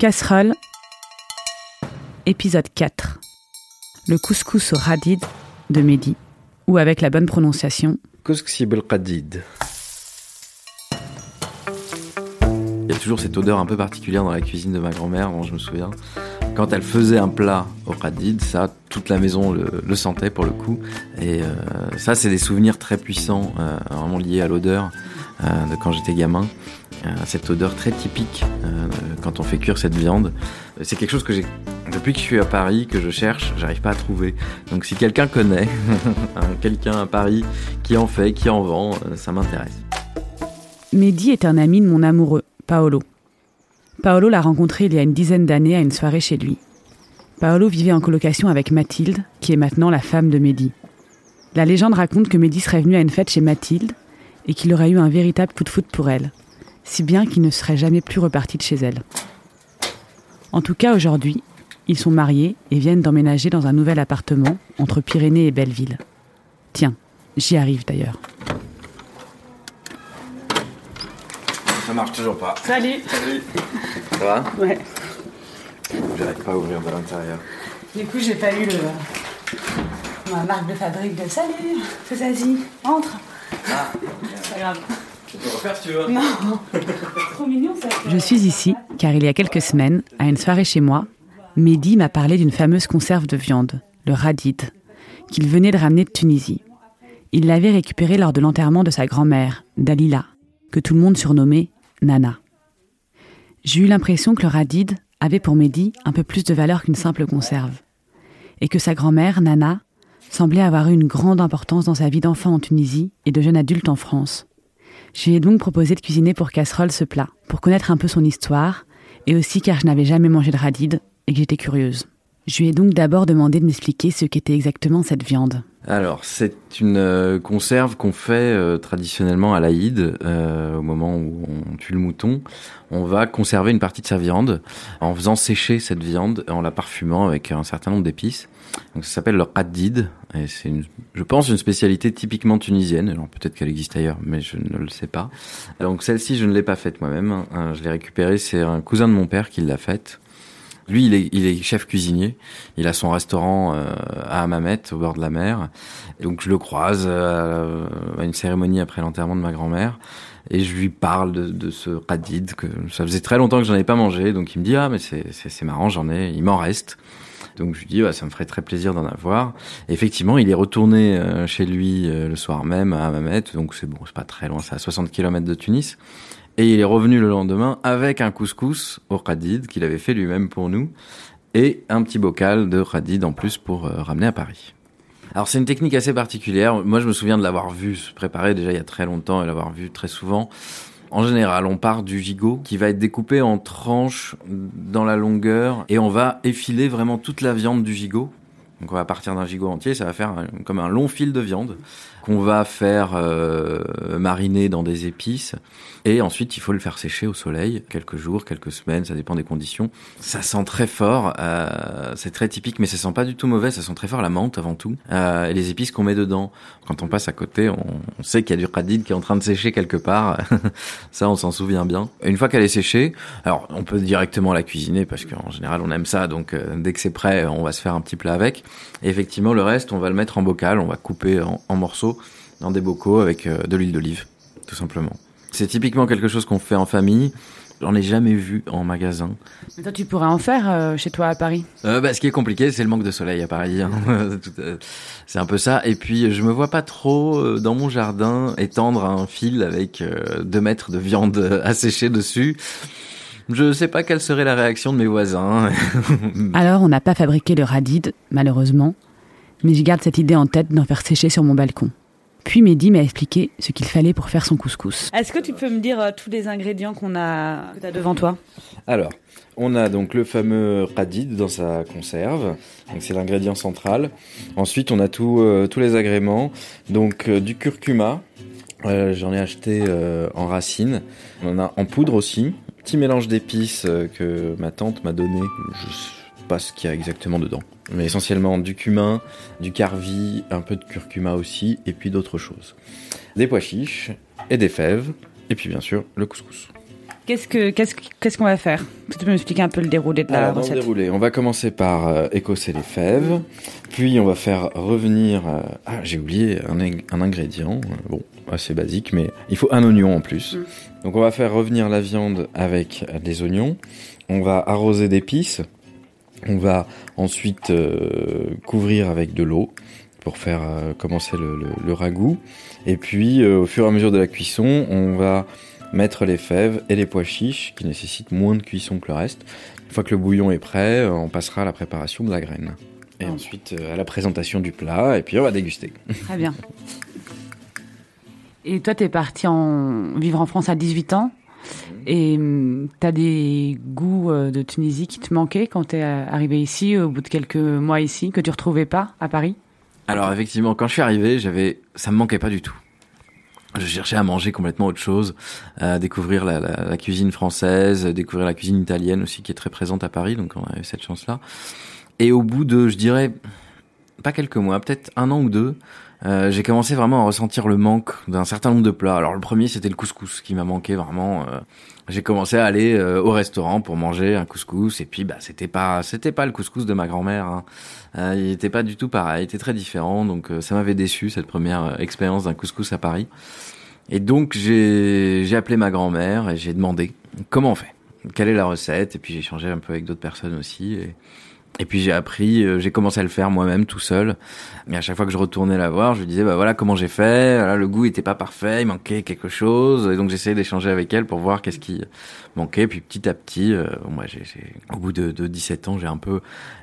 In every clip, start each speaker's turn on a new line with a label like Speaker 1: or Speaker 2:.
Speaker 1: Casserole, épisode 4. Le couscous au radid de Mehdi, ou avec la bonne prononciation,
Speaker 2: Couscous. Il y a toujours cette odeur un peu particulière dans la cuisine de ma grand-mère, je me souviens. Quand elle faisait un plat au qadid, ça, toute la maison le, sentait pour le coup. Et euh, ça, c'est des souvenirs très puissants, euh, vraiment liés à l'odeur euh, de quand j'étais gamin. Cette odeur très typique quand on fait cuire cette viande. C'est quelque chose que j'ai depuis que je suis à Paris, que je cherche, j'arrive pas à trouver. Donc si quelqu'un connaît, quelqu'un à Paris qui en fait, qui en vend, ça m'intéresse.
Speaker 1: Mehdi est un ami de mon amoureux, Paolo. Paolo l'a rencontré il y a une dizaine d'années à une soirée chez lui. Paolo vivait en colocation avec Mathilde, qui est maintenant la femme de Mehdi. La légende raconte que Mehdi serait venu à une fête chez Mathilde et qu'il aurait eu un véritable coup de foot pour elle, si bien qu'il ne serait jamais plus reparti de chez elle. En tout cas, aujourd'hui, ils sont mariés et viennent d'emménager dans un nouvel appartement entre Pyrénées et Belleville. Tiens, j'y arrive d'ailleurs.
Speaker 2: Ça marche toujours pas.
Speaker 1: Salut
Speaker 2: Salut Ça va?
Speaker 1: Ouais.
Speaker 2: J'arrive pas à ouvrir de l'intérieur.
Speaker 1: Du coup, j'ai pas eu le... ma marque de fabrique de salut, fais-y, entre.
Speaker 2: Ah,
Speaker 1: c'est pas grave.
Speaker 2: Tu peux refaire si tu veux.
Speaker 1: Non. Trop mignon ça. Je suis ici car il y a quelques semaines, à une soirée chez moi, Mehdi m'a parlé d'une fameuse conserve de viande, le radid, qu'il venait de ramener de Tunisie. Il l'avait récupérée lors de l'enterrement de sa grand-mère, Dalila, que tout le monde surnommait Nana. J'ai eu l'impression que le radid avait pour Mehdi un peu plus de valeur qu'une simple conserve, et que sa grand-mère, Nana, semblait avoir eu une grande importance dans sa vie d'enfant en Tunisie et de jeune adulte en France. Je lui ai donc proposé de cuisiner pour casserole ce plat, pour connaître un peu son histoire, et aussi car je n'avais jamais mangé de radid et que j'étais curieuse. Je lui ai donc d'abord demandé de m'expliquer ce qu'était exactement cette viande.
Speaker 2: Alors, c'est une euh, conserve qu'on fait euh, traditionnellement à l'Aïd, euh, au moment où on tue le mouton. On va conserver une partie de sa viande en faisant sécher cette viande, en la parfumant avec un certain nombre d'épices. Donc ça s'appelle le qadid, et c'est, je pense, une spécialité typiquement tunisienne. Alors peut-être qu'elle existe ailleurs, mais je ne le sais pas. Donc celle-ci, je ne l'ai pas faite moi-même. Hein. Je l'ai récupérée, c'est un cousin de mon père qui l'a faite. Lui, il est, il est, chef cuisinier. Il a son restaurant euh, à Hammamet, au bord de la mer. Et donc, je le croise euh, à une cérémonie après l'enterrement de ma grand-mère. Et je lui parle de, de ce qadid, que ça faisait très longtemps que j'en avais pas mangé. Donc, il me dit, ah, mais c'est marrant, j'en ai, il m'en reste. Donc je lui dis, bah, ça me ferait très plaisir d'en avoir. effectivement, il est retourné euh, chez lui le soir même à Hammamet, donc c'est bon, c'est pas très loin, c'est à 60 km de Tunis. Et il est revenu le lendemain avec un couscous au radid qu'il avait fait lui-même pour nous et un petit bocal de radid en plus pour euh, ramener à Paris. Alors c'est une technique assez particulière. Moi je me souviens de l'avoir vu se préparer déjà il y a très longtemps et l'avoir vu très souvent. En général, on part du gigot qui va être découpé en tranches dans la longueur et on va effiler vraiment toute la viande du gigot. Donc on va partir d'un gigot entier, ça va faire comme un long fil de viande qu'on va faire euh, mariner dans des épices. Et ensuite, il faut le faire sécher au soleil, quelques jours, quelques semaines, ça dépend des conditions. Ça sent très fort, euh, c'est très typique, mais ça sent pas du tout mauvais, ça sent très fort la menthe avant tout, euh, et les épices qu'on met dedans. Quand on passe à côté, on, sait qu'il y a du radid qui est en train de sécher quelque part, ça on s'en souvient bien. Une fois qu'elle est séchée, alors on peut directement la cuisiner, parce qu'en général on aime ça, donc euh, dès que c'est prêt, on va se faire un petit plat avec. Effectivement, le reste, on va le mettre en bocal, on va couper en morceaux dans des bocaux avec euh, de l'huile d'olive, tout simplement. C'est typiquement quelque chose qu'on fait en famille. J'en ai jamais vu en magasin.
Speaker 1: Mais toi, tu pourrais en faire euh, chez toi à Paris?
Speaker 2: Euh, bah, Ce qui est compliqué, c'est le manque de soleil à Paris. Hein. c'est un peu ça. Et puis, je me vois pas trop dans mon jardin étendre un fil avec deux mètres de viande asséchée dessus. Je sais pas quelle serait la réaction de mes voisins.
Speaker 1: Alors, on n'a pas fabriqué le radid, malheureusement mais je garde cette idée en tête d'en faire sécher sur mon balcon. Puis Mehdi m'a expliqué ce qu'il fallait pour faire son couscous. Est-ce que tu peux me dire euh, tous les ingrédients qu'on a, que as devant toi?
Speaker 2: Alors, on a donc le fameux radid dans sa conserve, c'est l'ingrédient central. Ensuite, on a tout, euh, tous les agréments, donc euh, du curcuma, j'en ai acheté en racines, on en a en poudre aussi, petit mélange d'épices que ma tante m'a donné, je pas ce qu'il y a exactement dedans mais essentiellement du cumin, du carvi, un peu de curcuma aussi, et puis d'autres choses. Des pois chiches et des fèves, et puis bien sûr le couscous.
Speaker 1: Qu'est-ce que qu'est-ce qu'est-ce qu'on va faire? Tu peux m'expliquer un peu le déroulé de la
Speaker 2: Alors,
Speaker 1: recette?
Speaker 2: déroulé, on va commencer par euh, écosser les fèves, puis on va faire revenir. euh, ah, j'ai oublié un ingrédient. euh, Bon, assez basique, mais il faut un oignon en plus.
Speaker 1: Mm.
Speaker 2: Donc on va faire revenir la viande avec euh, des oignons. On va arroser d'épices. On va ensuite euh, couvrir avec de l'eau pour faire euh, commencer le, le- le ragoût. Et puis, euh, au fur et à mesure de la cuisson, on va mettre les fèves et les pois chiches qui nécessitent moins de cuisson que le reste. Une fois que le bouillon est prêt, on passera à la préparation de la graine. Et
Speaker 1: Ah.
Speaker 2: ensuite à la présentation du plat, et puis on va déguster.
Speaker 1: Très bien. Et toi, t'es parti en vivre en France à 18 ans? Et hum, t'as des goûts euh, de Tunisie qui te manquaient quand t'es euh, arrivé ici, au bout de quelques mois ici, que tu retrouvais pas à Paris?
Speaker 2: Alors effectivement, quand je suis arrivé, j'avais, ça me manquait pas du tout. Je cherchais à manger complètement autre chose, à découvrir la, la- la cuisine française, découvrir la cuisine italienne aussi qui est très présente à Paris, donc on a eu cette chance-là. Et au bout de, je dirais, pas quelques mois, peut-être un an ou deux, euh, j'ai commencé vraiment à ressentir le manque d'un certain nombre de plats. Alors le premier, c'était le couscous qui m'a manqué vraiment. euh, j'ai commencé à aller euh, au restaurant pour manger un couscous, et puis bah c'était pas, c'était pas le couscous de ma grand-mère. hein. Il était pas du tout pareil, il était très différent, donc ça m'avait déçu cette première expérience d'un couscous à Paris. Et donc j'ai j'ai appelé ma grand-mère et j'ai demandé comment on fait, quelle est la recette, et puis j'ai échangé un peu avec d'autres personnes aussi. Et puis j'ai appris, euh, j'ai commencé à le faire moi-même tout seul. Et à chaque fois que je retournais la voir, je lui disais bah voilà comment j'ai fait? Voilà, le goût était pas parfait, il manquait quelque chose. Et donc j'essayais d'échanger avec elle pour voir qu'est-ce qui manquait. Puis petit à petit, euh, moi j'ai, au bout de, de 17 ans, j'ai un peu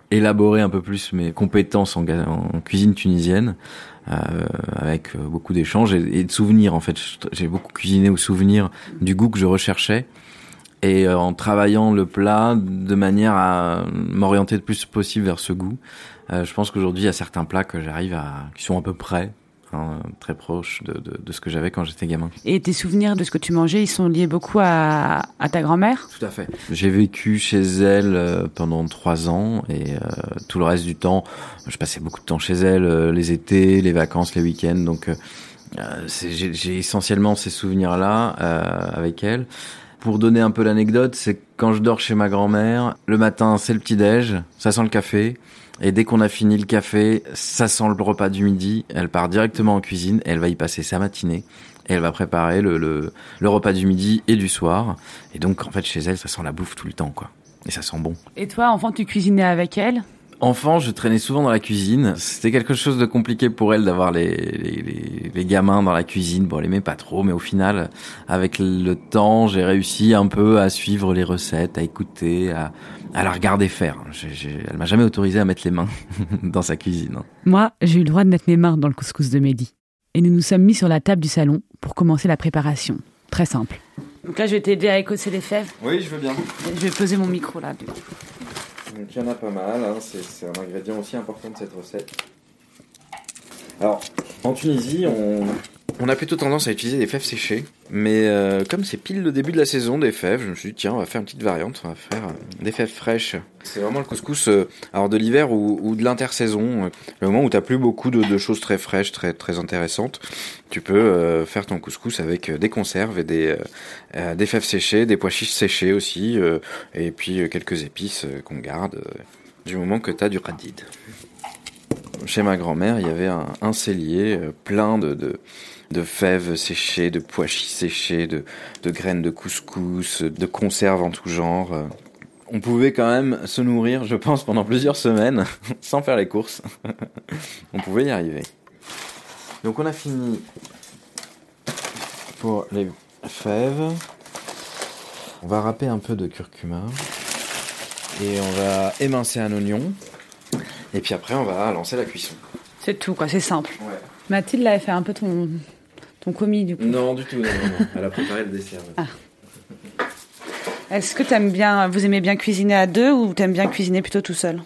Speaker 2: élaboré un peu plus mes compétences en, cuisine tunisienne. Euh, avec euh, beaucoup d'échanges et, et de souvenirs en fait. J'ai beaucoup cuisiné au souvenir du goût que je recherchais et euh, en travaillant le plat de manière à m'orienter le plus possible vers ce goût. Euh, je pense qu'aujourd'hui, il y a certains plats que j'arrive à, qui sont à peu près, hein, très proches de, de, de ce que j'avais quand j'étais gamin.
Speaker 1: Et tes souvenirs de ce que tu mangeais, ils sont liés beaucoup à, à ta grand-mère?
Speaker 2: Tout à fait. J'ai vécu chez elle euh, pendant trois ans et euh, tout le reste du temps, je passais beaucoup de temps chez elle, euh, les étés, les vacances, les week-ends. Donc, euh, j'ai essentiellement ces souvenirs-là euh, avec elle. Pour donner un peu l'anecdote, c'est quand je dors chez ma grand-mère, le matin, c'est le petit-déj, ça sent le café. Et dès qu'on a fini le café, ça sent le repas du midi. Elle part directement en cuisine elle va y passer sa matinée. Et elle va préparer le, le, le repas du midi et du soir. Et donc, en fait, chez elle, ça sent la bouffe tout le temps, quoi. Et ça sent bon.
Speaker 1: Et toi, enfant, tu cuisinais avec elle?
Speaker 2: Enfant, je traînais souvent dans la cuisine. C'était quelque chose de compliqué pour elle d'avoir les, les, les, les gamins dans la cuisine. Bon, elle aimait pas trop, mais au final, avec le temps, j'ai réussi un peu à suivre les recettes, à écouter, à, à la regarder faire. Elle m'a jamais autorisé à mettre les mains dans sa cuisine.
Speaker 1: Moi, j'ai eu le droit de mettre mes mains dans le couscous de Mehdi. Et nous nous sommes mis sur la table du salon pour commencer la préparation. Très simple. Donc là, je vais t'aider à écosser les fèves.
Speaker 2: Oui, je veux bien.
Speaker 1: Je vais poser mon micro là. du coup.
Speaker 2: Donc il y en a pas mal, hein. c'est c'est un ingrédient aussi important de cette recette. Alors, en Tunisie, on, on a plutôt tendance à utiliser des fèves séchées, mais euh, comme c'est pile le début de la saison des fèves, je me suis dit tiens, on va faire une petite variante, on va faire euh, des fèves fraîches. C'est vraiment le couscous euh, alors de l'hiver ou, de l'intersaison, euh, le moment où t'as plus beaucoup de, choses très fraîches, très très intéressantes. Tu peux euh, faire ton couscous avec euh, des conserves et des des fèves séchées, des pois chiches séchés aussi, et puis quelques épices qu'on garde du moment que t'as du radid. Chez ma grand-mère, il y avait un, un cellier plein de, de, de fèves séchées, de pois chiches séchés, de, de graines de couscous, de conserves en tout genre. On pouvait quand même se nourrir, je pense, pendant plusieurs semaines, sans faire les courses. On pouvait y arriver. Donc on a fini pour les fèves. On va râper un peu de curcuma. Et on va émincer un oignon. Et puis après, on va lancer la cuisson.
Speaker 1: C'est tout, quoi. C'est simple.
Speaker 2: Ouais.
Speaker 1: Mathilde avait fait un peu ton, ton commis, du coup.
Speaker 2: Non, du tout, non, non, non. Elle a préparé le dessert.
Speaker 1: Est-ce que t'aimes bien, vous aimez bien cuisiner à deux ou t'aimes bien cuisiner plutôt tout seul?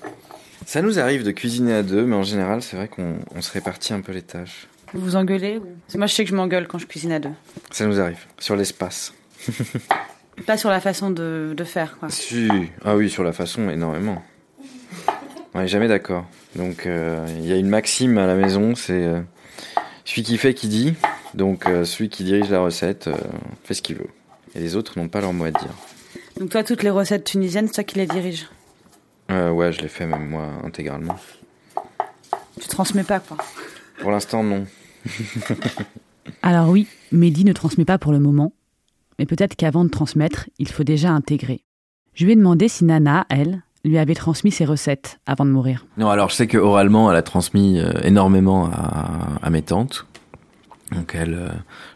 Speaker 2: Ça nous arrive de cuisiner à deux, mais en général, c'est vrai qu'on on se répartit un peu les tâches.
Speaker 1: Vous vous engueulez ou... Moi, je sais que je m'engueule quand je cuisine à deux.
Speaker 2: Ça nous arrive. Sur l'espace.
Speaker 1: Pas sur la façon de, de faire, quoi.
Speaker 2: Si. Ah oui, sur la façon, énormément. On n'est jamais d'accord. Donc, euh, il y a une maxime à la maison, c'est euh, celui qui fait qui dit. Donc, euh, celui qui dirige la recette euh, fait ce qu'il veut. et les autres n'ont pas leur mot à dire.
Speaker 1: Donc toi, toutes les recettes tunisiennes, c'est toi qui les diriges
Speaker 2: euh, Ouais, je les fais même moi intégralement.
Speaker 1: Tu transmets pas quoi
Speaker 2: Pour l'instant, non.
Speaker 1: Alors oui, Mehdi ne transmet pas pour le moment, mais peut-être qu'avant de transmettre, il faut déjà intégrer. Je lui ai demandé si Nana, elle, lui avait transmis ses recettes avant de mourir.
Speaker 2: Non, alors je sais que oralement, elle a transmis énormément à, mes tantes. Donc elle, euh,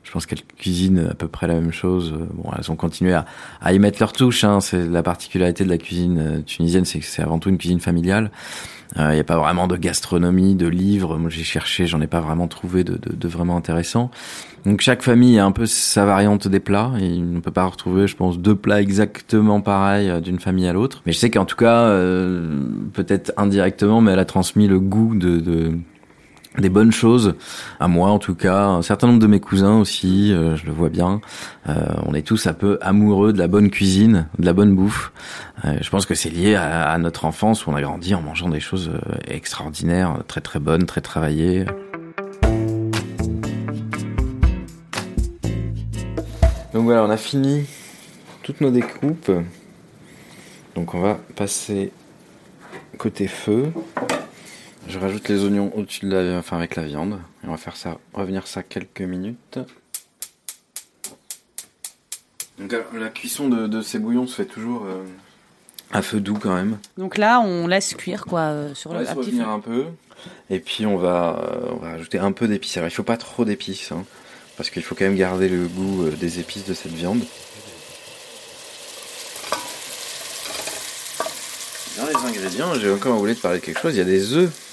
Speaker 2: je pense qu'elle cuisine à peu près la même chose. Bon, elles ont continué à, à y mettre leur touche. Hein. C'est la particularité de la cuisine euh, tunisienne, c'est que c'est avant tout une cuisine familiale. Il euh, n'y a pas vraiment de gastronomie, de livres. Moi, j'ai cherché, j'en ai pas vraiment trouvé de, de, de, vraiment intéressant. Donc chaque famille a un peu sa variante des plats. Et on ne peut pas retrouver, je pense, deux plats exactement pareils euh, d'une famille à l'autre. Mais je sais qu'en tout cas, euh, peut-être indirectement, mais elle a transmis le goût de, de des bonnes choses à moi en tout cas. Un certain nombre de mes cousins aussi euh, je le vois bien. Euh, on est tous un peu amoureux de la bonne cuisine de la bonne bouffe. Euh, je pense que c'est lié à, à, notre enfance où on a grandi en mangeant des choses extraordinaires très très bonnes très travaillées. Donc voilà on a fini toutes nos découpes. Donc on va passer côté feu je rajoute les oignons au-dessus de la, enfin avec la viande. Et on va faire ça, revenir ça quelques minutes. Donc la cuisson de, ces bouillons se fait toujours euh, à feu doux quand même.
Speaker 1: Donc là, on laisse cuire quoi euh, sur
Speaker 2: le petit revenir un peu. Et puis on va, euh, on va ajouter un peu d'épices. Alors il faut pas trop d'épices, hein, parce qu'il faut quand même garder le goût des épices de cette viande. Dans les ingrédients, j'ai encore voulu te parler de quelque chose. Il y a des œufs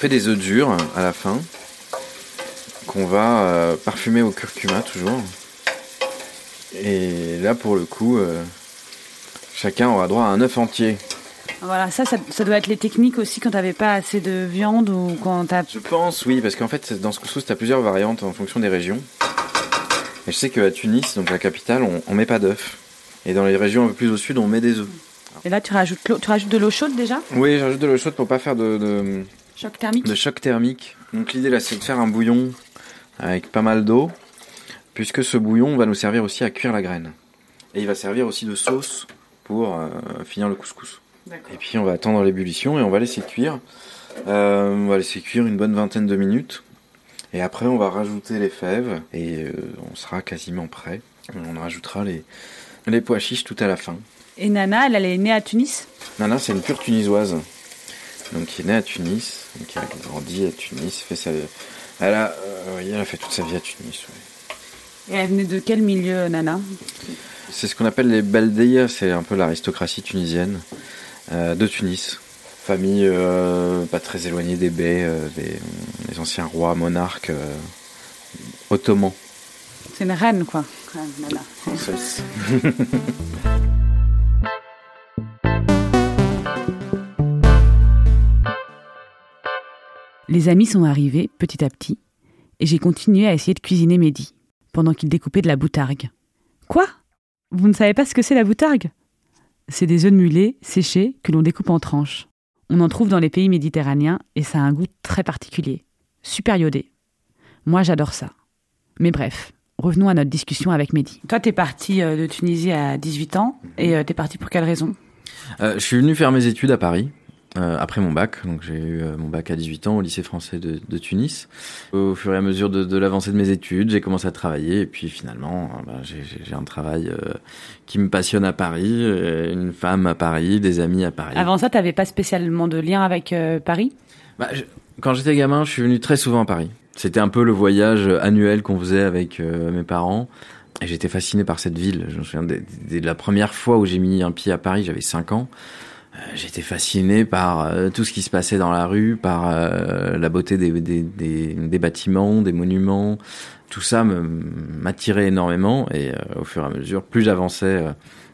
Speaker 2: fait des œufs durs à la fin qu'on va euh, parfumer au curcuma toujours. Et là pour le coup, euh, chacun aura droit à un œuf entier.
Speaker 1: Voilà, ça, ça, doit être les techniques aussi quand t'avais pas assez de viande ou quand t'as...
Speaker 2: Je pense, oui, parce qu'en fait, dans ce couscous, t'as plusieurs variantes en fonction des régions. Et je sais qu'à Tunis, donc la capitale, on, on met pas d'œufs. Et dans les régions un peu plus au sud, on met des œufs.
Speaker 1: Et là, tu rajoutes, tu rajoutes de l'eau chaude déjà?
Speaker 2: Oui, j'ajoute de l'eau chaude pour pas faire de,
Speaker 1: Choc thermique
Speaker 2: De choc thermique. Donc l'idée là, c'est de faire un bouillon avec pas mal d'eau, puisque ce bouillon va nous servir aussi à cuire la graine. Et il va servir aussi de sauce pour euh, finir le couscous. Et puis on va attendre l'ébullition et on va laisser cuire. Euh, on va laisser cuire une bonne vingtaine de minutes. Et après, on va rajouter les fèves et euh, on sera quasiment prêt. On rajoutera les, les pois chiches tout à la fin.
Speaker 1: Et Nana, elle, elle est née à Tunis?
Speaker 2: Nana, c'est une pure tunisoise donc qui est née à Tunis, qui a grandi à Tunis, fait sa, elle a, euh, elle a fait toute sa vie à Tunis.
Speaker 1: Et elle venait de quel milieu, Nana?
Speaker 2: C'est ce qu'on appelle les Baldeya, c'est un peu l'aristocratie tunisienne euh, de Tunis. Famille euh, pas très éloignée des baies, des, anciens rois, monarques ottomans.
Speaker 1: C'est une reine, quoi, Nana. Les amis sont arrivés petit à petit, et j'ai continué à essayer de cuisiner Mehdi, pendant qu'il découpait de la boutargue. Quoi? Vous ne savez pas ce que c'est la boutargue? C'est des œufs de mulet séchés que l'on découpe en tranches. On en trouve dans les pays méditerranéens et ça a un goût très particulier, super iodé. Moi j'adore ça. Mais bref, revenons à notre discussion avec Mehdi. Toi t'es parti euh, de Tunisie à 18 ans et euh, t'es parti pour quelle raison?
Speaker 2: Euh, Je suis venu faire mes études à Paris. Euh, après mon bac. Donc j'ai eu euh, mon bac à 18 ans au lycée français de, de Tunis. Au fur et à mesure de, de l'avancée de mes études, j'ai commencé à travailler et puis finalement, euh, bah, j'ai un travail qui me passionne à Paris, une femme à Paris, des amis à Paris.
Speaker 1: Avant ça, tu n'avais pas spécialement de lien avec Paris?
Speaker 2: Bah, Quand j'étais gamin, je suis venu très souvent à Paris. C'était un peu le voyage annuel qu'on faisait avec mes parents. Et j'étais fasciné par cette ville. Je me souviens de, de la première fois où j'ai mis un pied à Paris, j'avais 5 ans. Euh, j'étais fasciné par euh, tout ce qui se passait dans la rue, par euh, la beauté des, des, des, des, bâtiments, des monuments. Tout ça m'attirait énormément et au fur et à mesure, plus j'avançais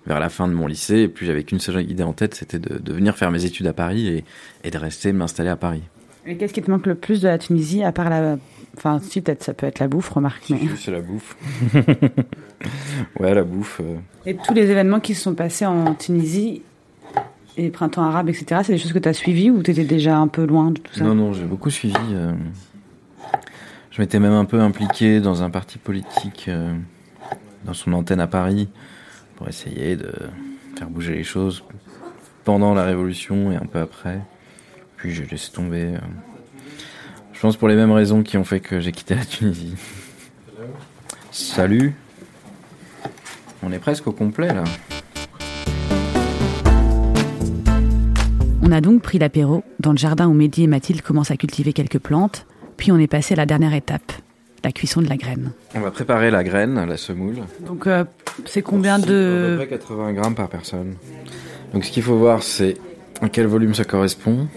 Speaker 2: vers la fin de mon lycée, plus j'avais qu'une seule idée en tête, c'était de, de, venir faire mes études à Paris et, et de rester m'installer à Paris.
Speaker 1: Et qu'est-ce qui te manque le plus de la Tunisie, à part la... Enfin, si, peut-être ça peut être la bouffe, remarque. Mais...
Speaker 2: C'est la bouffe. ouais, la bouffe.
Speaker 1: Et tous les événements qui se sont passés en Tunisie, et printemps arabe, etc., c'est des choses que tu as suivies ou tu étais déjà un peu loin de tout ça?
Speaker 2: Non, non, j'ai beaucoup suivi. Euh. Je m'étais même un peu impliqué dans un parti politique euh, dans son antenne à Paris pour essayer de faire bouger les choses pendant la Révolution et un peu après. Puis j'ai laissé tomber. Euh, je pense pour les mêmes raisons qui ont fait que j'ai quitté la Tunisie. Salut. On est presque au complet là.
Speaker 1: On a donc pris l'apéro dans le jardin où Mehdi et Mathilde commencent à cultiver quelques plantes, puis on est passé à la dernière étape, la cuisson de la graine.
Speaker 2: On va préparer la graine, la semoule.
Speaker 1: Donc euh, c'est combien de...
Speaker 2: À peu près 80 grammes par personne. Donc ce qu'il faut voir c'est à quel volume ça correspond.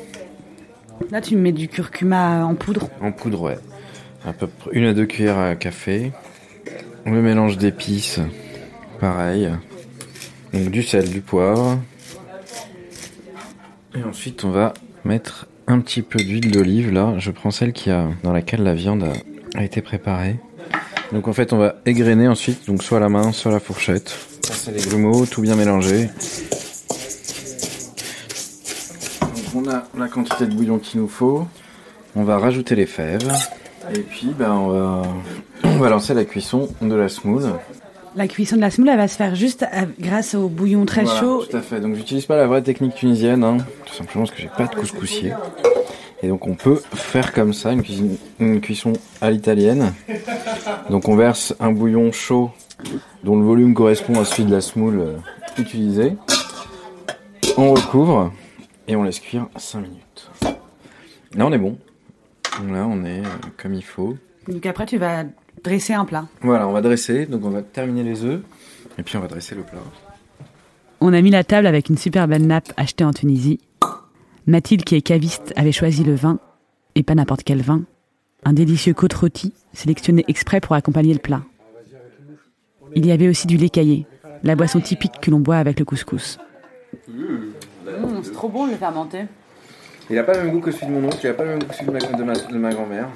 Speaker 1: Là tu mets du curcuma en poudre
Speaker 2: En poudre ouais. À peu près une à deux cuillères à café. Le mélange d'épices, pareil. Donc du sel, du poivre. Et ensuite on va mettre un petit peu d'huile d'olive là. Je prends celle qui a dans laquelle la viande a, été préparée. Donc en fait on va égrener ensuite, donc soit la main, soit la fourchette. Passer les grumeaux, tout bien mélanger. on a la quantité de bouillon qu'il nous faut. On va rajouter les fèves. Et puis ben, on, va, on va lancer la cuisson de la semoule.
Speaker 1: La cuisson de la semoule, elle va se faire juste grâce au bouillon très chaud.
Speaker 2: Tout à fait. Donc j'utilise pas la vraie technique tunisienne, hein, tout simplement parce que j'ai pas de couscoussier. Et donc on peut faire comme ça une, cuisine, une cuisson à l'italienne. Donc on verse un bouillon chaud dont le volume correspond à celui de la semoule euh, utilisée. On recouvre et on laisse cuire 5 minutes. Là on est bon. Là on est euh, comme il faut.
Speaker 1: Donc après tu vas dresser un plat.
Speaker 2: Voilà, on va dresser, donc on va terminer les œufs et puis on va dresser le plat.
Speaker 1: On a mis la table avec une super belle nappe achetée en Tunisie. Mathilde, qui est caviste, avait choisi le vin, et pas n'importe quel vin, un délicieux côte rôti, sélectionné exprès pour accompagner le plat. Il y avait aussi du lait caillé, la boisson typique que l'on boit avec le couscous. Mmh, c'est trop bon le fermenté.
Speaker 2: Il n'a pas le même goût que celui de mon oncle, il n'a pas le même goût que celui de ma, grand-mère,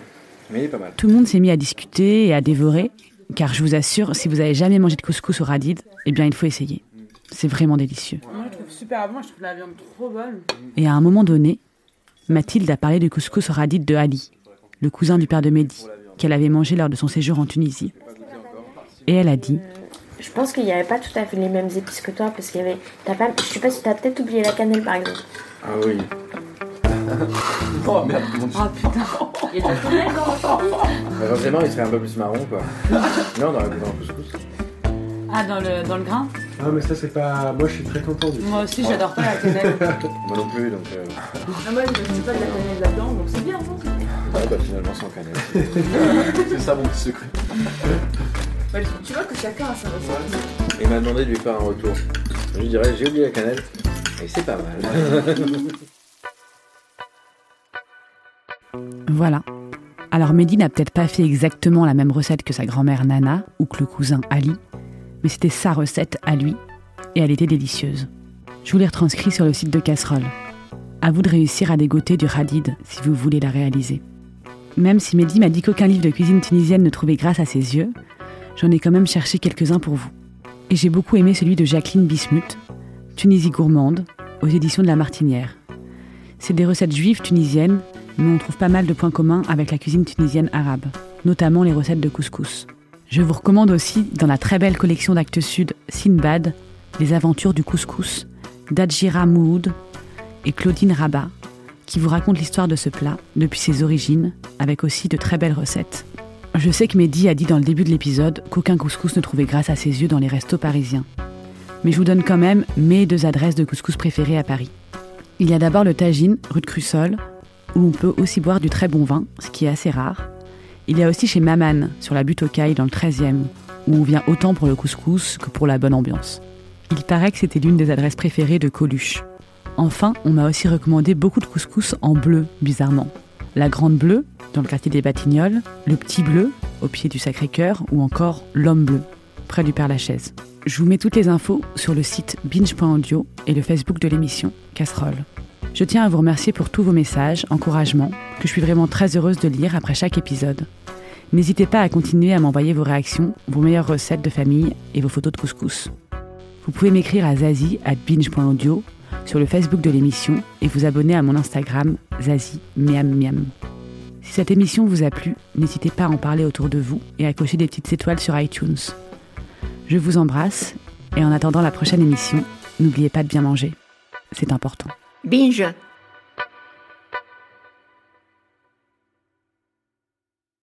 Speaker 2: mais il est pas mal.
Speaker 1: Tout le monde s'est mis à discuter et à dévorer, car je vous assure, si vous avez jamais mangé de couscous au radid, eh bien il faut essayer. C'est vraiment délicieux. Moi, je trouve super bon, je trouve la viande trop bonne. Et à un moment donné, Mathilde a parlé du couscous au radid de Ali, le cousin du père de Mehdi, qu'elle avait mangé lors de son séjour en Tunisie. Et elle a dit
Speaker 3: Je pense qu'il n'y avait pas tout à fait les mêmes épices que toi, parce qu'il y avait. As pas... Je sais pas si tu as peut-être oublié la cannelle par exemple.
Speaker 2: Ah oui.
Speaker 3: oh merde, Oh putain. Il y a de la dans
Speaker 2: le Forcément, il serait un peu plus marron quoi. non, dans le couscous.
Speaker 1: Ah, dans le, dans le grain
Speaker 4: Ah, mais ça, c'est pas. Moi, je suis très content du
Speaker 1: Moi aussi, j'adore pas la cannelle.
Speaker 2: Moi non plus, donc. Euh...
Speaker 3: Ah, moi, je ne pas de la cannelle là-dedans, donc c'est bien, non
Speaker 2: Ouais, bah finalement, sans cannelle. c'est ça mon petit secret.
Speaker 3: Tu vois que chacun a sa recette.
Speaker 2: Il m'a demandé de lui faire un retour. Je lui dirais, j'ai oublié la cannelle, et c'est pas mal.
Speaker 1: Voilà. Alors Mehdi n'a peut-être pas fait exactement la même recette que sa grand-mère Nana ou que le cousin Ali, mais c'était sa recette à lui, et elle était délicieuse. Je vous l'ai retranscrit sur le site de Casserole. À vous de réussir à dégoter du radid si vous voulez la réaliser. Même si Mehdi m'a dit qu'aucun livre de cuisine tunisienne ne trouvait grâce à ses yeux, j'en ai quand même cherché quelques-uns pour vous. Et j'ai beaucoup aimé celui de Jacqueline Bismuth, Tunisie gourmande, aux éditions de La Martinière. C'est des recettes juives tunisiennes, mais on trouve pas mal de points communs avec la cuisine tunisienne arabe, notamment les recettes de couscous. Je vous recommande aussi, dans la très belle collection d'Actes Sud Sinbad, Les aventures du couscous d'Adjira Mouhoud et Claudine Rabat, qui vous racontent l'histoire de ce plat depuis ses origines, avec aussi de très belles recettes. Je sais que Mehdi a dit dans le début de l'épisode qu'aucun couscous ne trouvait grâce à ses yeux dans les restos parisiens. Mais je vous donne quand même mes deux adresses de couscous préférées à Paris. Il y a d'abord le Tagine, rue de Crussol, où on peut aussi boire du très bon vin, ce qui est assez rare, il y a aussi chez Maman, sur la butte aux cailles dans le 13e, où on vient autant pour le couscous que pour la bonne ambiance. Il paraît que c'était l'une des adresses préférées de Coluche. Enfin, on m'a aussi recommandé beaucoup de couscous en bleu, bizarrement. La Grande Bleue, dans le quartier des Batignolles, le Petit Bleu, au pied du Sacré-Cœur, ou encore l'Homme Bleu, près du Père Lachaise. Je vous mets toutes les infos sur le site binge.audio et le Facebook de l'émission Casserole. Je tiens à vous remercier pour tous vos messages, encouragements, que je suis vraiment très heureuse de lire après chaque épisode. N'hésitez pas à continuer à m'envoyer vos réactions, vos meilleures recettes de famille et vos photos de couscous. Vous pouvez m'écrire à zazie at binge.audio sur le Facebook de l'émission et vous abonner à mon Instagram zazie miam miam. Si cette émission vous a plu, n'hésitez pas à en parler autour de vous et à cocher des petites étoiles sur iTunes. Je vous embrasse et en attendant la prochaine émission, n'oubliez pas de bien manger. C'est important.
Speaker 5: Binge